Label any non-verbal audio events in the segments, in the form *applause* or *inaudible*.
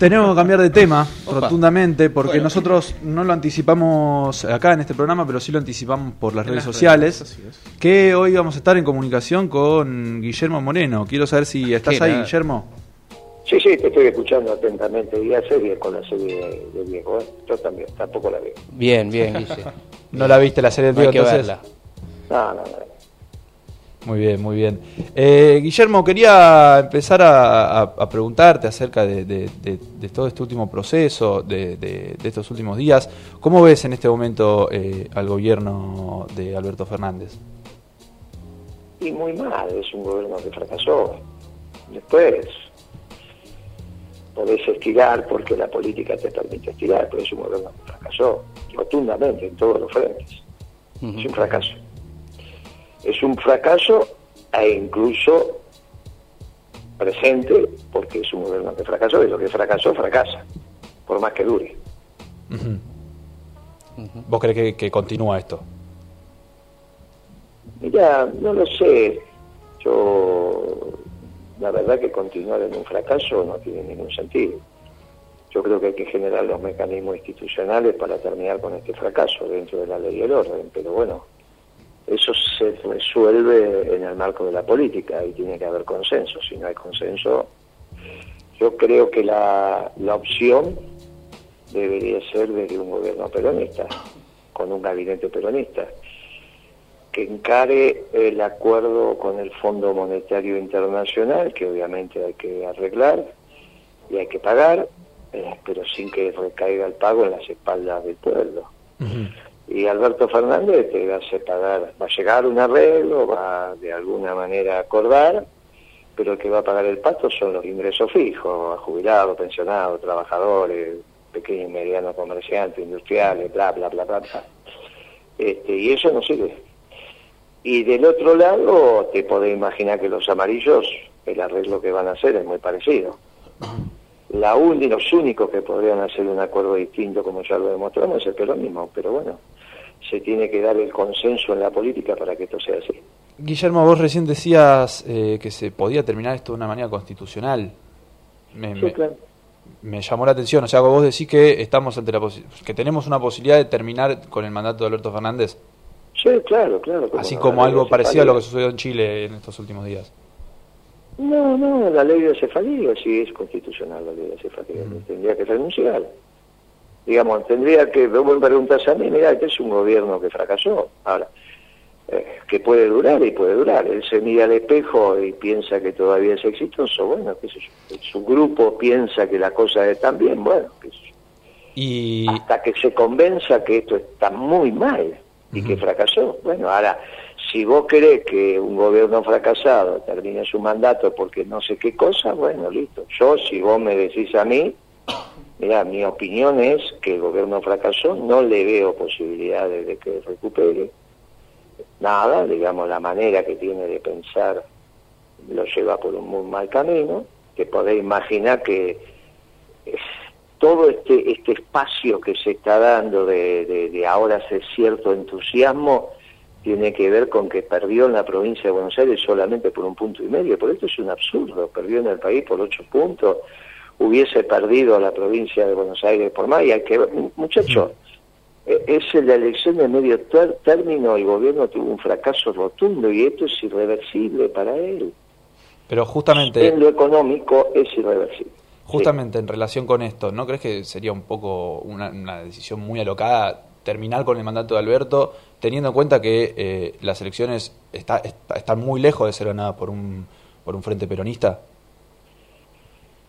Tenemos que cambiar de tema rotundamente porque nosotros no lo anticipamos acá en este programa, pero sí lo anticipamos por las redes sociales. que hoy vamos a estar en comunicación con Guillermo Moreno. Quiero saber si estás ahí, Guillermo. Sí, sí, te estoy escuchando atentamente. Y a serie con la serie de, Diego, ¿eh? Yo también, tampoco la veo. Bien, bien, Guille. *laughs* ¿No la viste la serie de Diego, entonces? Verla. No, no, no. Muy bien, muy bien. Eh, Guillermo, quería empezar a, preguntarte acerca de, todo este último proceso, de, estos últimos días. ¿Cómo ves en este momento eh, al gobierno de Alberto Fernández? Y muy mal, es un gobierno que fracasó. Después podés estirar porque la política te permite estirar, pero es un gobierno que fracasó rotundamente en todos los frentes. Es un fracaso es un fracaso e incluso presente, porque es un gobierno que fracasó, y lo que fracasó, fracasa, por más que dure. ¿Vos crees que, continúa esto? Mira, no lo sé. Yo, la verdad que continuar en un fracaso no tiene ningún sentido. Yo creo que hay que generar los mecanismos institucionales para terminar con este fracaso dentro de la ley y el orden, pero bueno, eso se resuelve en el marco de la política y tiene que haber consenso. Si no hay consenso, yo creo que la, la opción debería ser de un gobierno peronista, con un gabinete peronista, que encare el acuerdo con el Fondo Monetario Internacional, que obviamente hay que arreglar y hay que pagar, eh, pero sin que recaiga el pago en las espaldas del pueblo y Alberto Fernández te a pagar, va a llegar un arreglo, va de alguna manera a acordar, pero el que va a pagar el pato son los ingresos fijos, jubilados, pensionados, trabajadores, pequeños y medianos comerciantes, industriales, bla, bla, bla, bla, Este, y eso no sirve. Y del otro lado, te podés imaginar que los amarillos, el arreglo que van a hacer es muy parecido la los únicos que podrían hacer un acuerdo distinto, como ya lo demostramos, es el peronismo, pero bueno, se tiene que dar el consenso en la política para que esto sea así. Guillermo, vos recién decías eh, que se podía terminar esto de una manera constitucional. Me, sí, claro. me, llamó la atención, o sea, vos decís que estamos ante la que tenemos una posibilidad de terminar con el mandato de Alberto Fernández. Sí, claro, claro. Así como algo parecido a lo que sucedió en Chile en estos últimos días. No, no, la ley de cefalía sí es constitucional, la ley de cefalía, tendría que renunciar. Digamos, tendría que, vos me preguntas a mí, mira, este es un gobierno que fracasó. Ahora, eh, que puede durar y puede durar. Él se mira al espejo y piensa que todavía es exitoso, bueno, qué sé Su grupo piensa que la cosa está bien, bueno, qué sé Y... Hasta que se convenza que esto está muy mal y que fracasó. Bueno, ahora si vos querés que un gobierno fracasado termine su mandato porque no sé qué cosa, bueno, listo. Yo, si vos me decís a mí, mira, mi opinión es que el gobierno fracasó, no le veo posibilidades de que recupere nada, digamos, la manera que tiene de pensar lo lleva por un muy mal camino, que podés imaginar que todo este, este espacio que se está dando de, de, de ahora hacer cierto entusiasmo, tiene que ver con que perdió en la provincia de Buenos Aires solamente por un punto y medio. Por esto es un absurdo. Perdió en el país por ocho puntos. Hubiese perdido a la provincia de Buenos Aires por más. Y hay que muchachos, eh, es la elección de medio término. El gobierno tuvo un fracaso rotundo y esto es irreversible para él. Pero justamente. En lo económico es irreversible. Justamente en relación con esto, ¿no crees que sería un poco una, una decisión muy alocada terminar con el mandato de Alberto, teniendo en cuenta que eh, las elecciones está, están muy lejos de ser ganadas por un, por un frente peronista?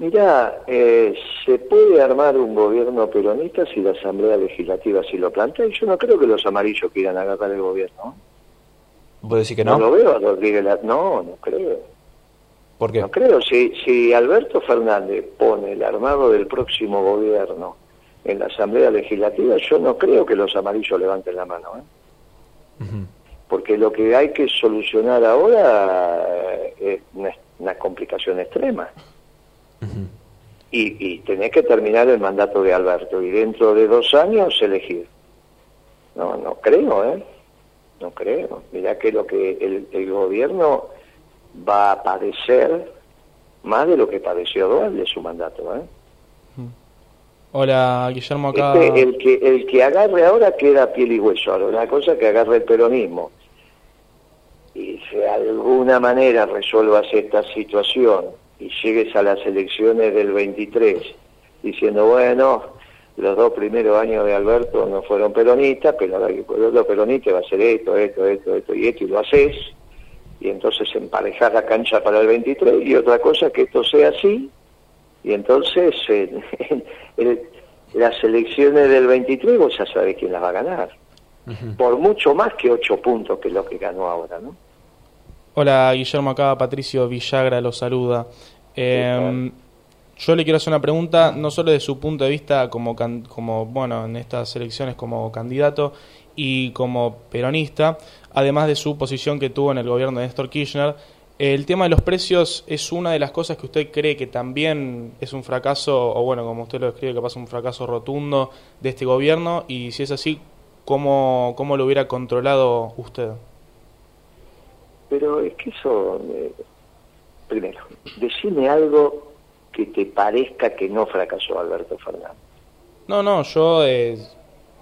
Mirá, eh, se puede armar un gobierno peronista si la Asamblea Legislativa si lo plantea, y yo no creo que los amarillos quieran agarrar el gobierno. ¿Puedo decir que no? No lo veo no, no creo. ¿Por qué? No creo, si, si Alberto Fernández pone el armado del próximo gobierno en la Asamblea Legislativa, yo no creo que los amarillos levanten la mano. ¿eh? Porque lo que hay que solucionar ahora es una, complicación extrema. Y, y tenés que terminar el mandato de Alberto y dentro de dos años elegir. No, no creo, ¿eh? No creo. Mirá que lo que el, el gobierno va a padecer más de lo que padeció Dual de su mandato, ¿eh? Hola, Guillermo, acá. Este, el, que, el que agarre ahora queda piel y hueso. Una cosa que agarre el peronismo y si de alguna manera resuelvas esta situación y llegues a las elecciones del 23 diciendo, bueno, los dos primeros años de Alberto no fueron peronistas, pero los peronistas va a ser esto, esto, esto, esto y esto, y lo haces, y entonces emparejas la cancha para el 23, y otra cosa que esto sea así, y entonces *laughs* en, las elecciones del 23 vos ya sabés quién las va a ganar, por mucho más que ocho puntos que lo que ganó ahora, ¿no? Hola Guillermo, acá Patricio Villagra lo saluda. Eh, yo le quiero hacer una pregunta, no solo de su punto de vista como, como, bueno, en estas elecciones como candidato y como peronista, además de su posición que tuvo en el gobierno de Néstor Kirchner. El tema de los precios es una de las cosas que usted cree que también es un fracaso, o bueno, como usted lo describe, que pasa un fracaso rotundo de este gobierno, y si es así, ¿cómo, cómo lo hubiera controlado usted? Pero es que eso, eh, primero, decime algo que te parezca que no fracasó Alberto Fernández. No, no, yo eh,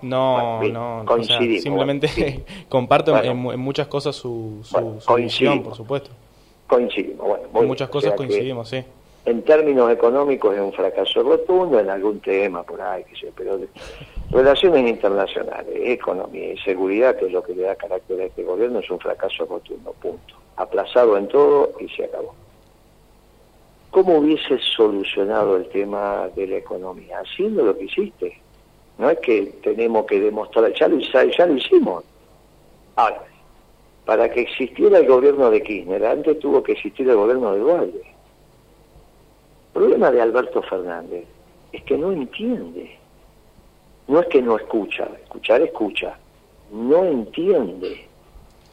no, no, simplemente *laughs* comparto en, muchas cosas su, su, visión, por supuesto. Coincidimos, bueno. en muchas cosas coincidimos, sí. En términos económicos es un fracaso rotundo, en algún tema por ahí, que sé, pero relaciones internacionales, economía y seguridad, que es lo que le da carácter a este gobierno, es un fracaso rotundo, punto. Aplazado en todo y se acabó. ¿cómo hubieses solucionado el tema de la economía? Haciendo lo que hiciste. No es que tenemos que demostrar, ya lo, ya lo hicimos. Ahora, para que existiera el gobierno de Kirchner, antes tuvo que existir el gobierno de Dualde. Problema de Alberto Fernández es que no entiende. No es que no escucha, escuchar escucha. No entiende.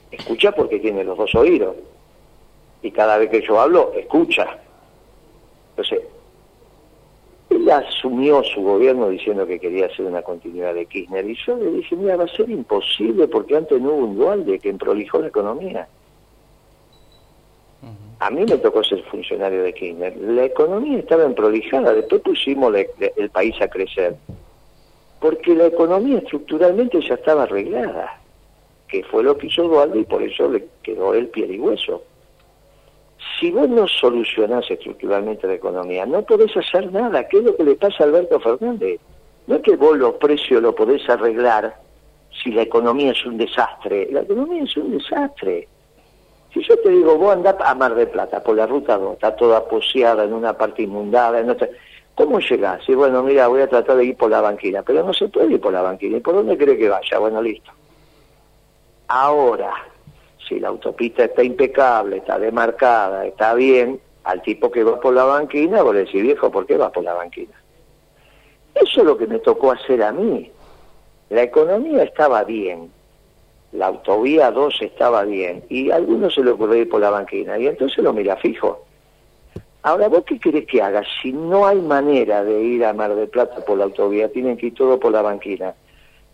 Escucha porque tiene los dos oídos. Y cada vez que yo hablo, escucha entonces, él asumió su gobierno diciendo que quería hacer una continuidad de Kirchner y yo le dije, mira, va a ser imposible porque antes no hubo un dualde que prolijó la economía. A mí me tocó ser funcionario de Kirchner. La economía estaba emprolijada, después pusimos el país a crecer. Porque la economía estructuralmente ya estaba arreglada, que fue lo que hizo Dualde y por eso le quedó el pie y hueso si vos no solucionás estructuralmente la economía, no podés hacer nada. ¿Qué es lo que le pasa a Alberto Fernández? No es que vos los precios lo podés arreglar si la economía es un desastre. La economía es un desastre. Si yo te digo, vos andás a Mar de Plata por la ruta 2, está toda poseada en una parte inmundada, en otra... ¿Cómo llegás? Y bueno, mira, voy a tratar de ir por la banquina, pero no se puede ir por la banquina. ¿Y por dónde cree que vaya? Bueno, listo. Ahora, si la autopista está impecable, está demarcada, está bien, al tipo que va por la banquina, vos le decís, viejo, ¿por qué vas por la banquina? Eso es lo que me tocó hacer a mí. La economía estaba bien, la autovía 2 estaba bien, y a algunos se le ocurrió ir por la banquina, y entonces lo mira fijo. Ahora, ¿vos qué querés que haga? Si no hay manera de ir a Mar del Plata por la autovía, tienen que ir todo por la banquina.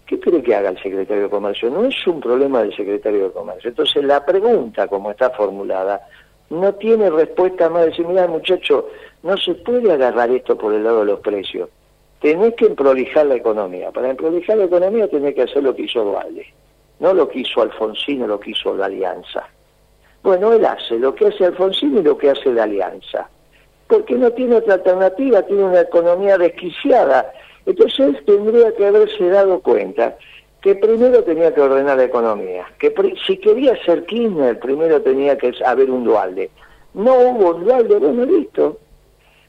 ¿Qué cree que haga el secretario de Comercio? No es un problema del secretario de Comercio. Entonces la pregunta, como está formulada, no tiene respuesta más de decir, mira muchacho, no se puede agarrar esto por el lado de los precios. Tenés que emprolijar la economía. Para emprolijar la economía tenés que hacer lo que hizo Dualde. No lo que hizo Alfonsino, lo que hizo la Alianza. Bueno, él hace lo que hace Alfonsino y lo que hace la Alianza. Porque no tiene otra alternativa, tiene una economía desquiciada entonces tendría que haberse dado cuenta que primero tenía que ordenar la economía, que si quería ser Kirchner, primero tenía que haber un dualde. No hubo un dualde, bueno, listo.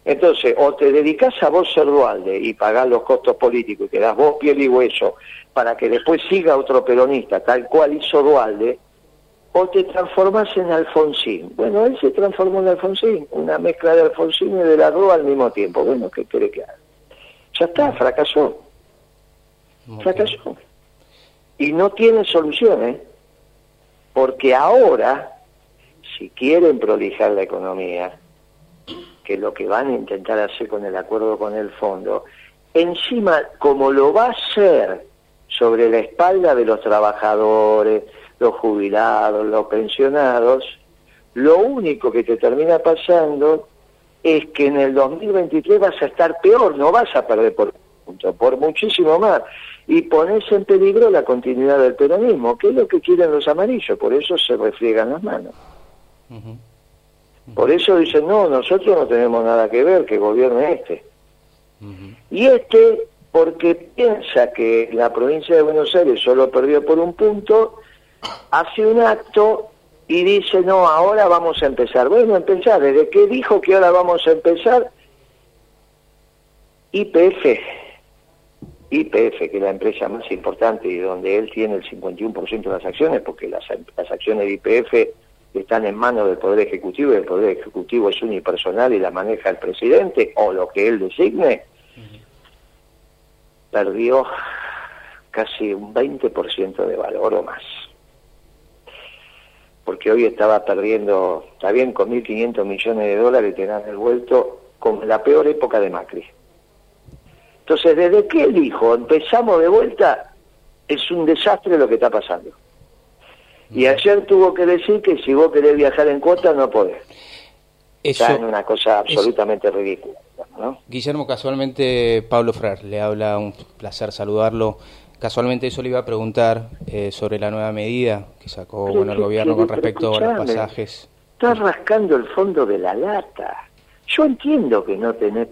Entonces, o te dedicas a vos ser dualde y pagar los costos políticos y que das vos piel y hueso para que después siga otro peronista, tal cual hizo dualde, o te transformas en Alfonsín. Bueno, él se transformó en Alfonsín, una mezcla de Alfonsín y de la Rúa al mismo tiempo. Bueno, ¿qué quiere que haga? Ya está, fracasó. Fracasó. Y no tiene soluciones, porque ahora, si quieren prolijar la economía, que lo que van a intentar hacer con el acuerdo con el fondo, encima, como lo va a hacer sobre la espalda de los trabajadores, los jubilados, los pensionados, lo único que te termina pasando es que en el 2023 vas a estar peor, no vas a perder por punto, por muchísimo más. Y pones en peligro la continuidad del peronismo, que es lo que quieren los amarillos, por eso se refriegan las manos. Por eso dicen, no, nosotros no tenemos nada que ver, que gobierne este. Y este, porque piensa que la provincia de Buenos Aires solo perdió por un punto, hace un acto y dice, no, ahora vamos a empezar. Bueno, empezar, ¿desde qué dijo que ahora vamos a empezar? IPF, IPF, que es la empresa más importante y donde él tiene el 51% de las acciones, porque las, las acciones de IPF están en manos del Poder Ejecutivo y el Poder Ejecutivo es unipersonal y la maneja el presidente o lo que él designe, perdió casi un 20% de valor o más. Porque hoy estaba perdiendo, está bien, con 1.500 millones de dólares te dan el vuelto con la peor época de Macri. Entonces, desde que dijo, empezamos de vuelta, es un desastre lo que está pasando. Y ayer tuvo que decir que si vos querés viajar en cuota no podés. Eso, Está en una cosa absolutamente ridícula. Guillermo, casualmente Pablo Frer, le habla, un placer saludarlo. Casualmente eso le iba a preguntar eh, sobre la nueva medida que sacó bueno, el gobierno con respecto a los pasajes. Está rascando el fondo de la lata. Yo entiendo que no tenés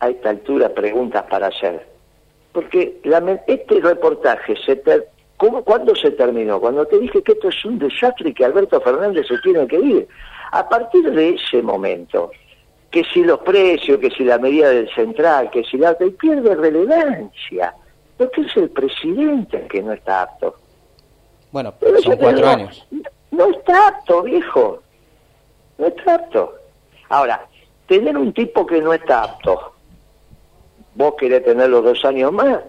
a esta altura preguntas para hacer. Porque este reportaje se, ter, ¿Cómo, ¿Cuándo se terminó? Cuando te dije que esto es un desastre y que Alberto Fernández se tiene que ir. A partir de ese momento, que si los precios, que si la medida del central, que si la... pierde relevancia. Porque es el presidente el que no está apto. Bueno, pero son cuatro años. No está apto, viejo. No está apto. Ahora, tener un tipo que no está apto, vos querés tenerlo dos años más,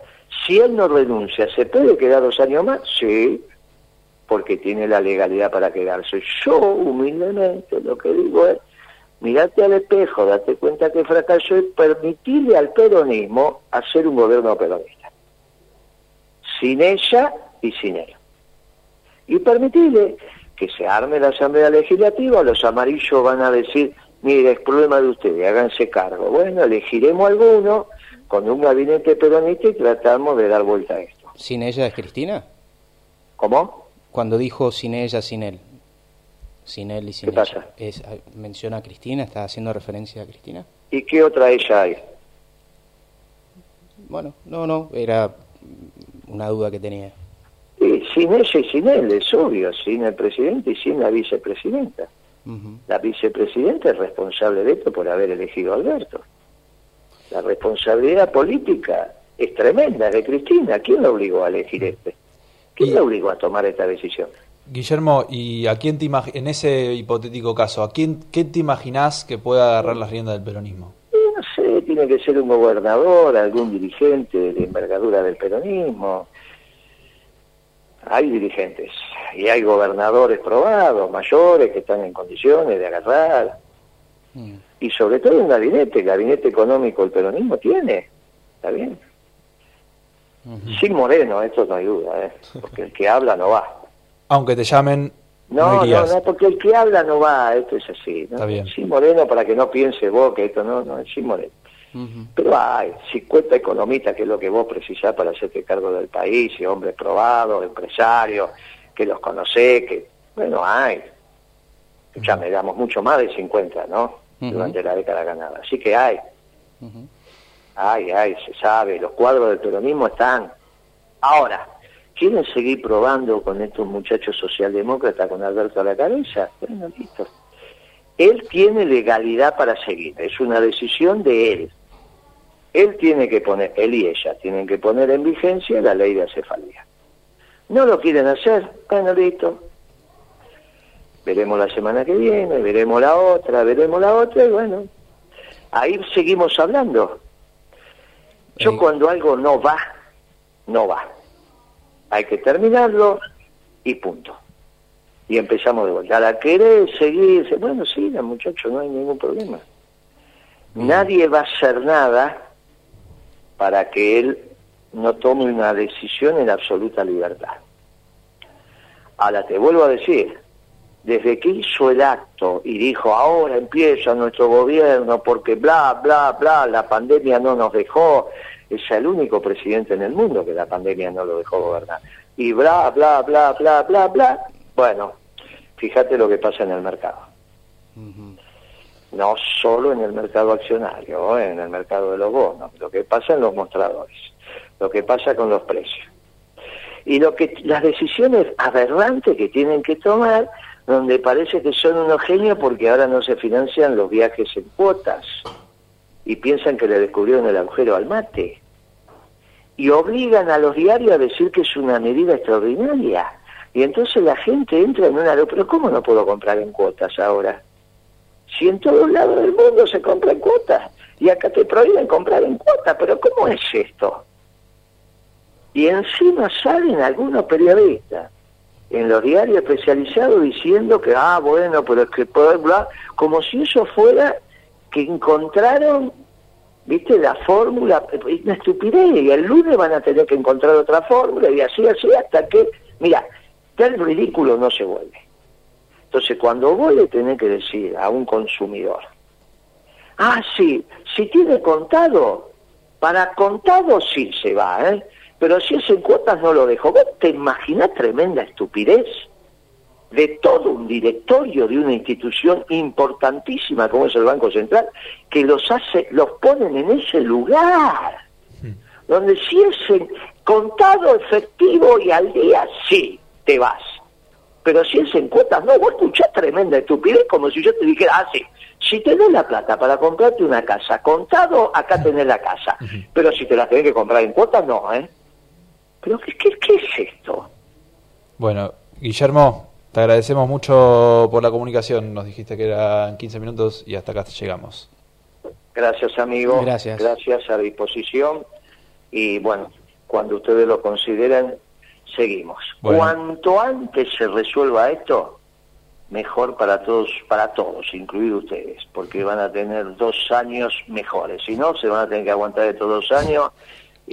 si él no renuncia, ¿se puede quedar dos años más? Sí, porque tiene la legalidad para quedarse. Yo, humildemente, lo que digo es, mirate al espejo, date cuenta que fracasó y permitirle al peronismo hacer un gobierno peronista. Sin ella y sin él. Y permitirle que se arme la Asamblea Legislativa, los amarillos van a decir, mire, es problema de ustedes, háganse cargo. Bueno, elegiremos alguno con un gabinete peronista y tratamos de dar vuelta a esto. ¿Sin ella es Cristina? ¿Cómo? Cuando dijo sin ella, sin él. Sin él y sin ¿Qué pasa? Es, ¿Menciona a Cristina? ¿Está haciendo referencia a Cristina? ¿Y qué otra ella hay? Bueno, no, no, era una duda que tenía. sin ella y sin él, es obvio, sin el presidente y sin la vicepresidenta. La vicepresidenta es responsable de esto por haber elegido a Alberto. La responsabilidad política es tremenda de Cristina. ¿Quién la obligó a elegir este? ¿Quién la obligó a tomar esta decisión? Guillermo, ¿y a quién te en ese hipotético caso, a quién, te imaginás que pueda agarrar las riendas del peronismo? no sé, tiene que ser un gobernador, algún dirigente de envergadura del peronismo. Hay dirigentes y hay gobernadores probados, mayores, que están en condiciones de agarrar. Mm y sobre todo un gabinete, el gabinete económico el peronismo tiene, está bien. Sin Moreno, esto no hay duda, ¿eh? *laughs* porque el que habla no va. Aunque te llamen... No, no, no, porque el que habla no va, esto es así. ¿no? Está bien. Sin Moreno, para que no piense vos que esto no, no es sin Moreno. Pero hay 50 economistas, que es lo que vos precisás para hacerte cargo del país, y hombres probados, empresarios, que los conocés, que, bueno, hay. Ya me damos mucho más de 50, ¿no? Durante la década ganada. Así que hay, hay, hay, se sabe, los cuadros del peronismo están. Ahora, ¿quieren seguir probando con estos muchachos socialdemócratas con Alberto a la cabeza? Bueno, listo. Él tiene legalidad para seguir, es una decisión de él. Él tiene que poner, él y ella tienen que poner en vigencia la ley de acefalía. No lo quieren hacer, bueno, listo, veremos la semana que viene, veremos la otra, veremos la otra, y bueno, ahí seguimos hablando. Yo cuando algo no va, no va. Hay que terminarlo y punto. Y empezamos de vuelta. A la querer seguir, bueno, sí, muchachos, no hay ningún problema. Nadie va a hacer nada para que él no tome una decisión en absoluta libertad. Ahora te vuelvo a decir, desde que hizo el acto y dijo, ahora empieza nuestro gobierno porque bla, bla, bla, la pandemia no nos dejó, es el único presidente en el mundo que la pandemia no lo dejó gobernar. Y bla, bla, bla, bla, bla, bla. Bueno, fíjate lo que pasa en el mercado. No solo en el mercado accionario, en el mercado de los bonos, lo que pasa en los mostradores, lo que pasa con los precios. Y lo que las decisiones aberrantes que tienen que tomar donde parece que son unos genios porque ahora no se financian los viajes en cuotas y piensan que le descubrieron el agujero al mate. Y obligan a los diarios a decir que es una medida extraordinaria. Y entonces la gente entra en una... Pero ¿cómo no puedo comprar en cuotas ahora? Si en todos lados del mundo se compra en cuotas y acá te prohíben comprar en cuotas, pero ¿cómo es esto? Y encima salen algunos periodistas en los diarios especializados diciendo que, ah, bueno, pero es que puede hablar, como si eso fuera que encontraron, viste, la fórmula, una estupidez, y el lunes van a tener que encontrar otra fórmula, y así, así, hasta que, mira, tal ridículo no se vuelve. Entonces, cuando vos le tenés que decir a un consumidor, ah, sí, si tiene contado, para contado sí se va, ¿eh? Pero si es en cuotas no lo dejo. ¿Vos te imaginas tremenda estupidez de todo un directorio de una institución importantísima como es el Banco Central que los hace, los ponen en ese lugar? Hmm. Donde si es en contado efectivo y al día, sí, te vas. Pero si es en cuotas, no, vos escuchás tremenda estupidez como si yo te dijera, ah, sí, si tenés la plata para comprarte una casa, contado, acá tenés la casa. Pero si te la tenés que comprar en cuotas, no, ¿eh? ¿Pero qué, qué, es esto? Bueno, Guillermo, te agradecemos mucho por la comunicación. Nos dijiste que eran 15 minutos y hasta acá llegamos. Gracias, amigo. Gracias. Gracias a disposición. Y bueno, cuando ustedes lo consideren, seguimos. Cuanto antes se resuelva esto, mejor para todos, para todos, incluidos ustedes, porque van a tener dos años mejores. Si no, se van a tener que aguantar estos dos años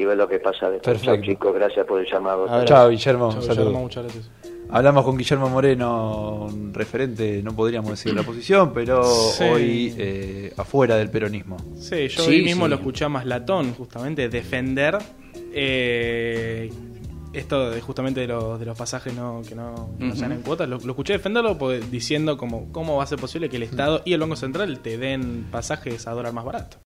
y ver lo que pasa después. Perfecto. chicos, gracias por el llamado. Chao, Guillermo. muchas gracias. Hablamos con Guillermo Moreno, referente, no podríamos decir la oposición, pero hoy eh, afuera del peronismo. Sí, yo hoy mismo lo escuché a Maslatón, justamente, defender eh, esto de, justamente de los, de los pasajes no, que no, sean en cuotas. Lo, escuché defenderlo diciendo como cómo va a ser posible que el Estado y el Banco Central te den pasajes a dólar más barato.